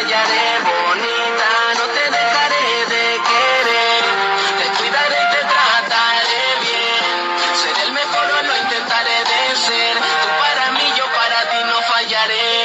no fallaré, bonita, no te dejaré de querer. Te cuidaré y te trataré bien. Seré el mejor o lo intentaré de ser. Tú para mí, yo para ti no fallaré.